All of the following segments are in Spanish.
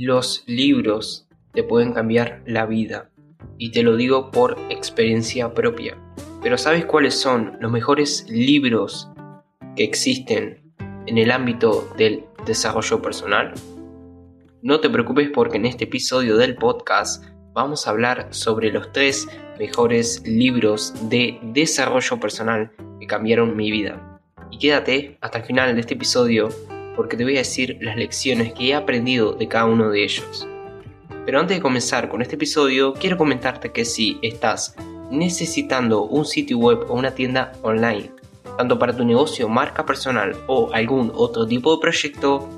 Los libros te pueden cambiar la vida y te lo digo por experiencia propia. Pero ¿sabes cuáles son los mejores libros que existen en el ámbito del desarrollo personal? No te preocupes porque en este episodio del podcast vamos a hablar sobre los tres mejores libros de desarrollo personal que cambiaron mi vida. Y quédate hasta el final de este episodio porque te voy a decir las lecciones que he aprendido de cada uno de ellos. Pero antes de comenzar con este episodio, quiero comentarte que si estás necesitando un sitio web o una tienda online, tanto para tu negocio, marca personal o algún otro tipo de proyecto,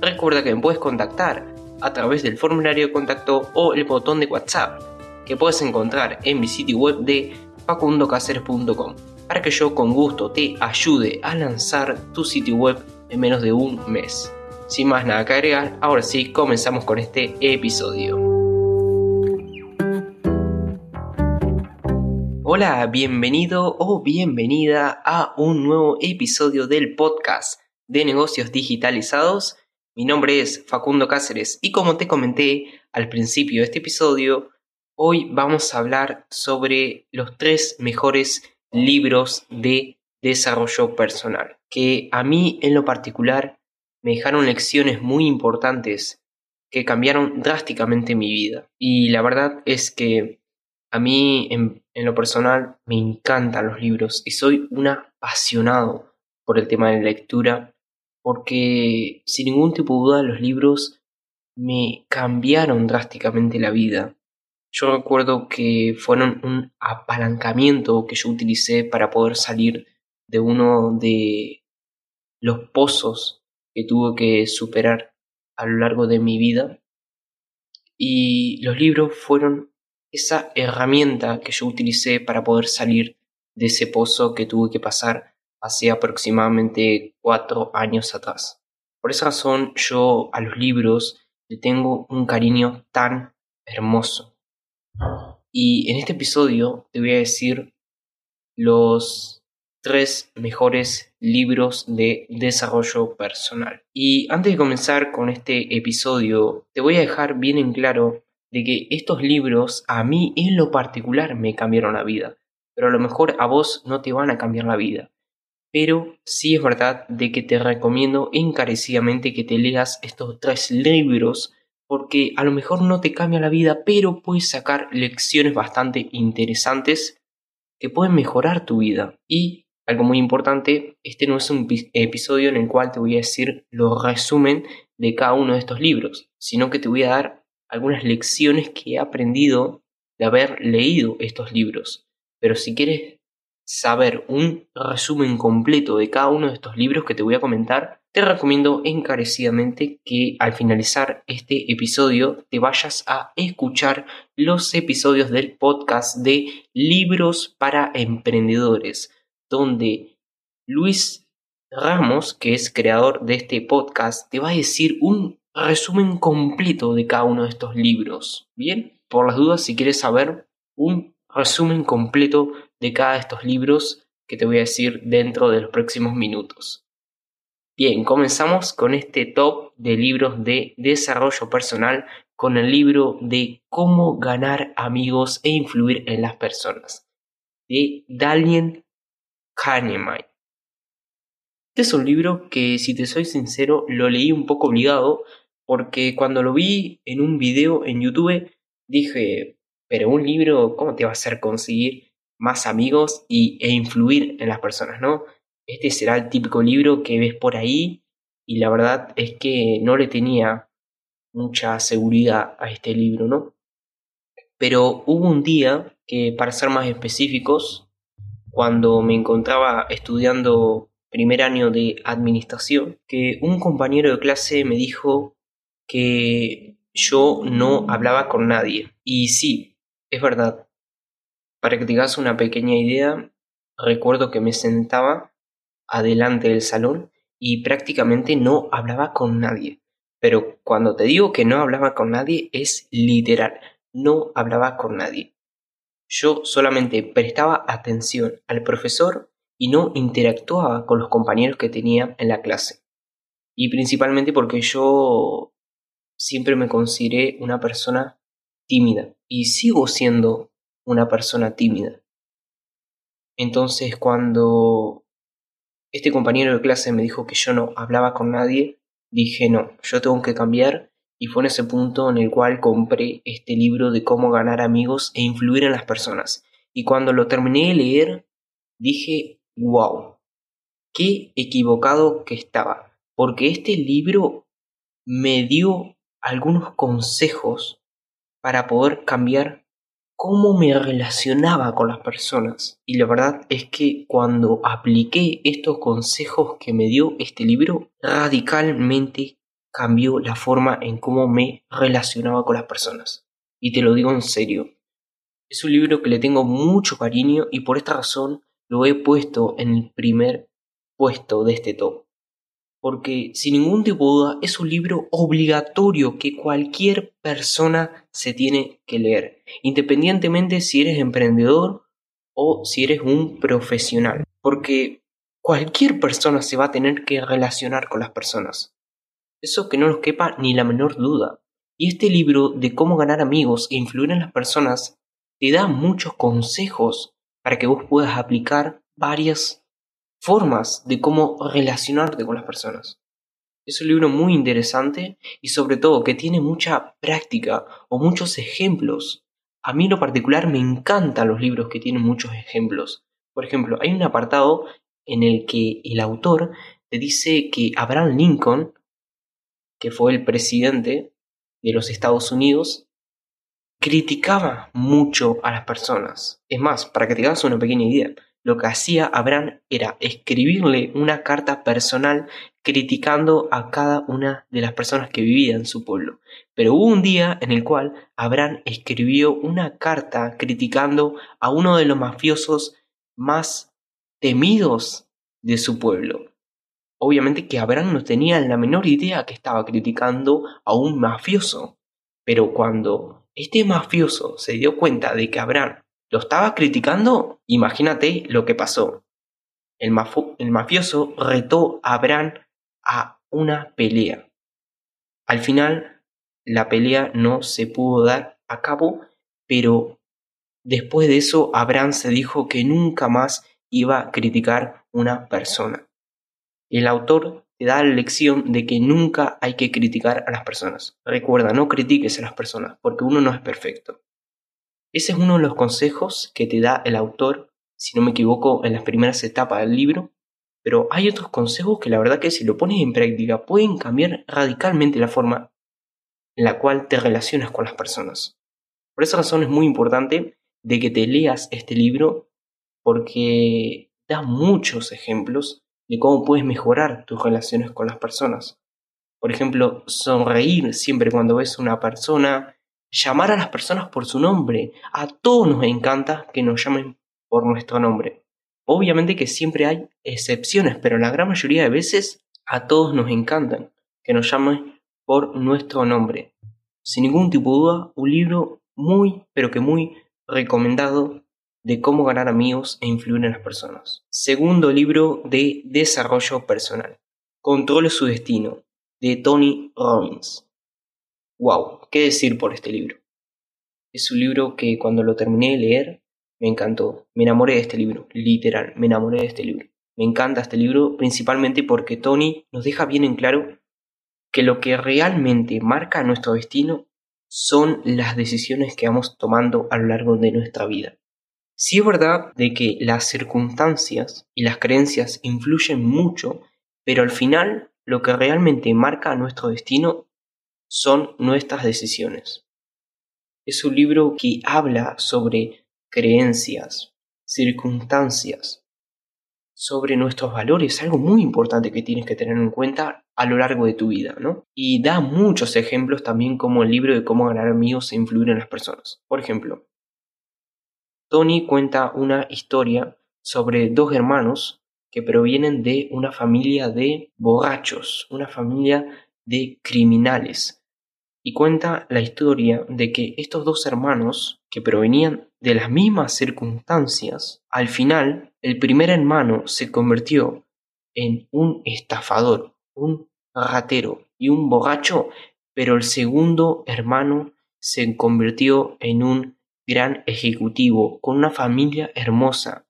recuerda que me puedes contactar a través del formulario de contacto o el botón de WhatsApp que puedes encontrar en mi sitio web de facundocaceres.com para que yo con gusto te ayude a lanzar tu sitio web en menos de un mes. Sin más nada que agregar, ahora sí comenzamos con este episodio. Hola, bienvenido o bienvenida a un nuevo episodio del podcast de negocios digitalizados. Mi nombre es Facundo Cáceres y como te comenté al principio de este episodio, hoy vamos a hablar sobre los tres mejores libros de desarrollo personal, que a mí en lo particular me dejaron lecciones muy importantes que cambiaron drásticamente mi vida. Y la verdad es que a mí en, lo personal me encantan los libros y soy un apasionado por el tema de la lectura porque sin ningún tipo de duda los libros me cambiaron drásticamente la vida. Yo recuerdo que fueron un apalancamiento que yo utilicé para poder salir de uno de los pozos que tuve que superar a lo largo de mi vida. Y los libros fueron esa herramienta que yo utilicé para poder salir de ese pozo que tuve que pasar hace aproximadamente cuatro años atrás. Por esa razón yo a los libros le tengo un cariño tan hermoso. Y en este episodio te voy a decir los tres mejores libros de desarrollo personal. Y antes de comenzar con este episodio, te voy a dejar bien en claro de que estos libros a mí en lo particular me cambiaron la vida, pero a lo mejor a vos no te van a cambiar la vida. Pero sí es verdad de que te recomiendo encarecidamente que te leas estos tres libros porque a lo mejor no te cambia la vida, pero puedes sacar lecciones bastante interesantes que pueden mejorar tu vida. Y algo muy importante, este no es un episodio en el cual te voy a decir lo resumen de cada uno de estos libros, sino que te voy a dar algunas lecciones que he aprendido de haber leído estos libros. Pero si quieres saber un resumen completo de cada uno de estos libros que te voy a comentar, te recomiendo encarecidamente que al finalizar este episodio te vayas a escuchar los episodios del podcast de Libros para Emprendedores donde Luis Ramos, que es creador de este podcast, te va a decir un resumen completo de cada uno de estos libros. Bien, por las dudas, si quieres saber un resumen completo de cada de estos libros que te voy a decir dentro de los próximos minutos. Bien, comenzamos con este top de libros de desarrollo personal con el libro de cómo ganar amigos e influir en las personas de Daniel Kahneman. Este es un libro que, si te soy sincero, lo leí un poco obligado porque cuando lo vi en un video en YouTube dije, pero un libro, ¿cómo te va a hacer conseguir más amigos y, e influir en las personas, no? Este será el típico libro que ves por ahí y la verdad es que no le tenía mucha seguridad a este libro, ¿no? Pero hubo un día que, para ser más específicos, cuando me encontraba estudiando primer año de administración, que un compañero de clase me dijo que yo no hablaba con nadie. Y sí, es verdad. Para que te hagas una pequeña idea, recuerdo que me sentaba adelante del salón y prácticamente no hablaba con nadie. Pero cuando te digo que no hablaba con nadie, es literal, no hablaba con nadie. Yo solamente prestaba atención al profesor y no interactuaba con los compañeros que tenía en la clase. Y principalmente porque yo siempre me consideré una persona tímida y sigo siendo una persona tímida. Entonces cuando este compañero de clase me dijo que yo no hablaba con nadie, dije no, yo tengo que cambiar y fue en ese punto en el cual compré este libro de cómo ganar amigos e influir en las personas. Y cuando lo terminé de leer, dije, wow, qué equivocado que estaba, porque este libro me dio algunos consejos para poder cambiar cómo me relacionaba con las personas. Y la verdad es que cuando apliqué estos consejos que me dio este libro, radicalmente cambió la forma en cómo me relacionaba con las personas. Y te lo digo en serio. Es un libro que le tengo mucho cariño y por esta razón lo he puesto en el primer puesto de este top. Porque sin ningún tipo de duda es un libro obligatorio que cualquier persona se tiene que leer, independientemente si eres emprendedor o si eres un profesional. Porque cualquier persona se va a tener que relacionar con las personas. Eso que no nos quepa ni la menor duda. Y este libro de cómo ganar amigos e influir en las personas te da muchos consejos para que vos puedas aplicar varias formas de cómo relacionarte con las personas. Es un libro muy interesante y sobre todo que tiene mucha práctica o muchos ejemplos. A mí en lo particular me encantan los libros que tienen muchos ejemplos. Por ejemplo, hay un apartado en el que el autor te dice que Abraham Lincoln que fue el presidente de los Estados Unidos, criticaba mucho a las personas. Es más, para que te hagas una pequeña idea, lo que hacía Abraham era escribirle una carta personal criticando a cada una de las personas que vivían en su pueblo. Pero hubo un día en el cual Abraham escribió una carta criticando a uno de los mafiosos más temidos de su pueblo. Obviamente que Abraham no tenía la menor idea que estaba criticando a un mafioso. Pero cuando este mafioso se dio cuenta de que Abraham lo estaba criticando, imagínate lo que pasó. El, mafioso retó a Abraham a una pelea. Al final, la pelea no se pudo dar a cabo, pero después de eso, Abraham se dijo que nunca más iba a criticar una persona. El autor te da la lección de que nunca hay que criticar a las personas. Recuerda, no critiques a las personas, porque uno no es perfecto. Ese es uno de los consejos que te da el autor, si no me equivoco, en las primeras etapas del libro. Pero hay otros consejos que la verdad que si lo pones en práctica pueden cambiar radicalmente la forma en la cual te relacionas con las personas. Por esa razón es muy importante de que te leas este libro porque da muchos ejemplos de cómo puedes mejorar tus relaciones con las personas. Por ejemplo, sonreír siempre cuando ves a una persona, llamar a las personas por su nombre. A todos nos encanta que nos llamen por nuestro nombre. Obviamente que siempre hay excepciones, pero la gran mayoría de veces a todos nos encantan que nos llamen por nuestro nombre. Sin ningún tipo de duda, un libro muy, pero que muy recomendado de cómo ganar amigos e influir en las personas. Segundo libro de desarrollo personal. Controle su destino, de Tony Robbins. Wow, ¿qué decir por este libro? Es un libro que cuando lo terminé de leer me encantó. Me enamoré de este libro, literal, me enamoré de este libro. Me encanta este libro principalmente porque Tony nos deja bien en claro que lo que realmente marca nuestro destino son las decisiones que vamos tomando a lo largo de nuestra vida. Sí es verdad de que las circunstancias y las creencias influyen mucho, pero al final lo que realmente marca nuestro destino son nuestras decisiones. Es un libro que habla sobre creencias, circunstancias, sobre nuestros valores, algo muy importante que tienes que tener en cuenta a lo largo de tu vida, ¿no? Y da muchos ejemplos también como el libro de cómo ganar amigos e influir en las personas. Por ejemplo, Tony cuenta una historia sobre dos hermanos que provienen de una familia de borrachos, una familia de criminales. Y cuenta la historia de que estos dos hermanos, que provenían de las mismas circunstancias, al final el primer hermano se convirtió en un estafador, un ratero y un borracho pero el segundo hermano se convirtió en un gran ejecutivo con una familia hermosa.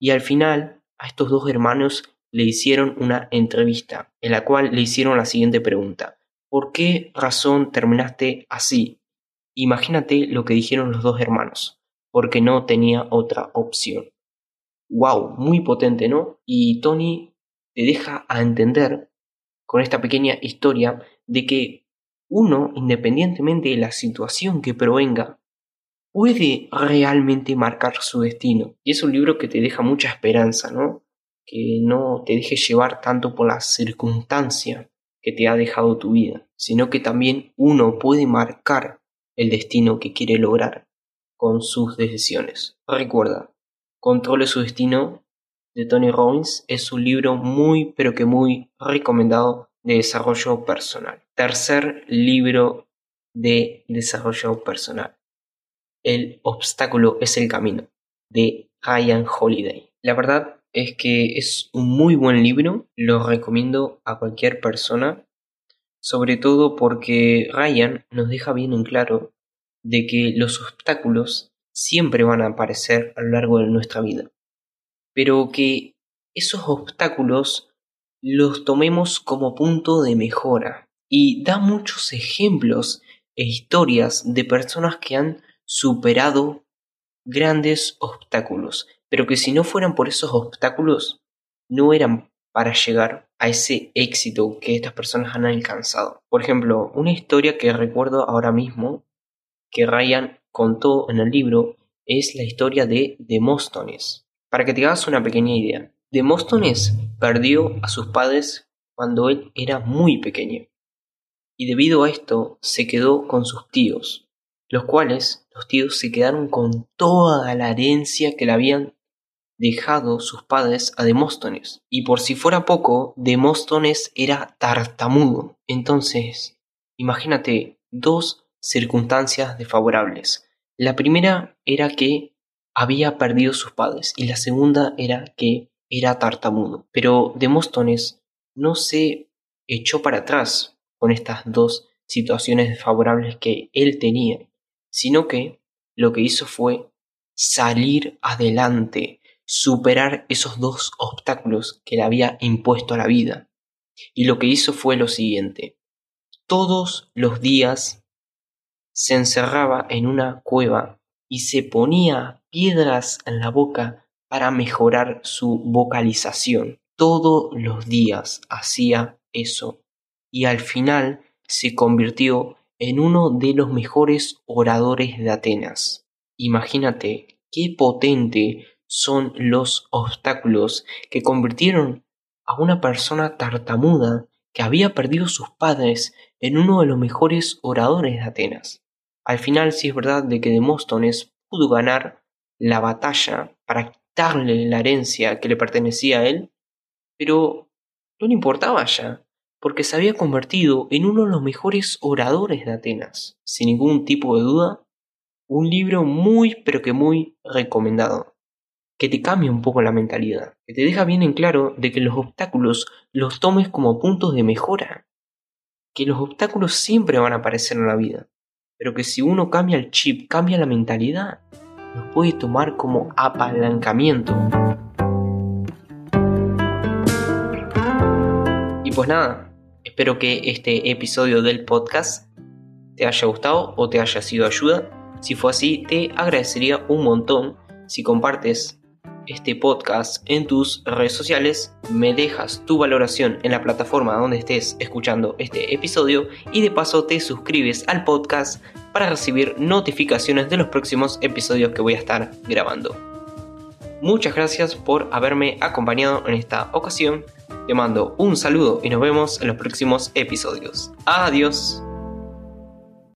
Y al final a estos dos hermanos le hicieron una entrevista en la cual le hicieron la siguiente pregunta. ¿Por qué razón terminaste así? Imagínate lo que dijeron los dos hermanos, porque no tenía otra opción. ¡Wow! Muy potente, ¿no? Y Tony te deja a entender con esta pequeña historia de que uno, independientemente de la situación que provenga, puede realmente marcar su destino. Y es un libro que te deja mucha esperanza, ¿no? Que no te deje llevar tanto por la circunstancia que te ha dejado tu vida, sino que también uno puede marcar el destino que quiere lograr con sus decisiones. Recuerda, Controle su destino de Tony Robbins es un libro muy pero que muy recomendado de desarrollo personal. Tercer libro de desarrollo personal. El obstáculo es el camino de Ryan Holiday. La verdad es que es un muy buen libro, lo recomiendo a cualquier persona, sobre todo porque Ryan nos deja bien en claro de que los obstáculos siempre van a aparecer a lo largo de nuestra vida, pero que esos obstáculos los tomemos como punto de mejora y da muchos ejemplos e historias de personas que han superado grandes obstáculos, pero que si no fueran por esos obstáculos no eran para llegar a ese éxito que estas personas han alcanzado. Por ejemplo, una historia que recuerdo ahora mismo que Ryan contó en el libro es la historia de Demóstones. Para que te hagas una pequeña idea, Demóstones perdió a sus padres cuando él era muy pequeño, y debido a esto se quedó con sus tíos, los cuales los tíos se quedaron con toda la herencia que le habían dejado sus padres a Demóstones. Y por si fuera poco, Demóstones era tartamudo. Entonces, imagínate dos circunstancias desfavorables. La primera era que había perdido sus padres y la segunda era que era tartamudo. Pero Demóstones no se echó para atrás con estas dos situaciones desfavorables que él tenía, sino que lo que hizo fue salir adelante, superar esos dos obstáculos que le había impuesto a la vida. Y lo que hizo fue lo siguiente. Todos los días se encerraba en una cueva y se ponía piedras en la boca para mejorar su vocalización. Todos los días hacía eso y al final se convirtió en uno de los mejores oradores de Atenas. Imagínate qué potente son los obstáculos que convirtieron a una persona tartamuda que había perdido sus padres en uno de los mejores oradores de Atenas. Al final sí es verdad de que Demóstones pudo ganar la batalla para quitarle la herencia que le pertenecía a él, pero no le importaba ya, porque se había convertido en uno de los mejores oradores de Atenas. Sin ningún tipo de duda, un libro muy pero que muy recomendado, que te cambia un poco la mentalidad, que te deja bien en claro de que los obstáculos los tomes como puntos de mejora, que los obstáculos siempre van a aparecer en la vida, pero que si uno cambia el chip, cambia la mentalidad, los puede tomar como apalancamiento. Y pues nada, espero que este episodio del podcast te haya gustado o te haya sido ayuda. Si fue así, te agradecería un montón si compartes este podcast en tus redes sociales, me dejas tu valoración en la plataforma donde estés escuchando este episodio y de paso te suscribes al podcast para recibir notificaciones de los próximos episodios que voy a estar grabando. Muchas gracias por haberme acompañado en esta ocasión. Te mando un saludo y nos vemos en los próximos episodios. Adiós.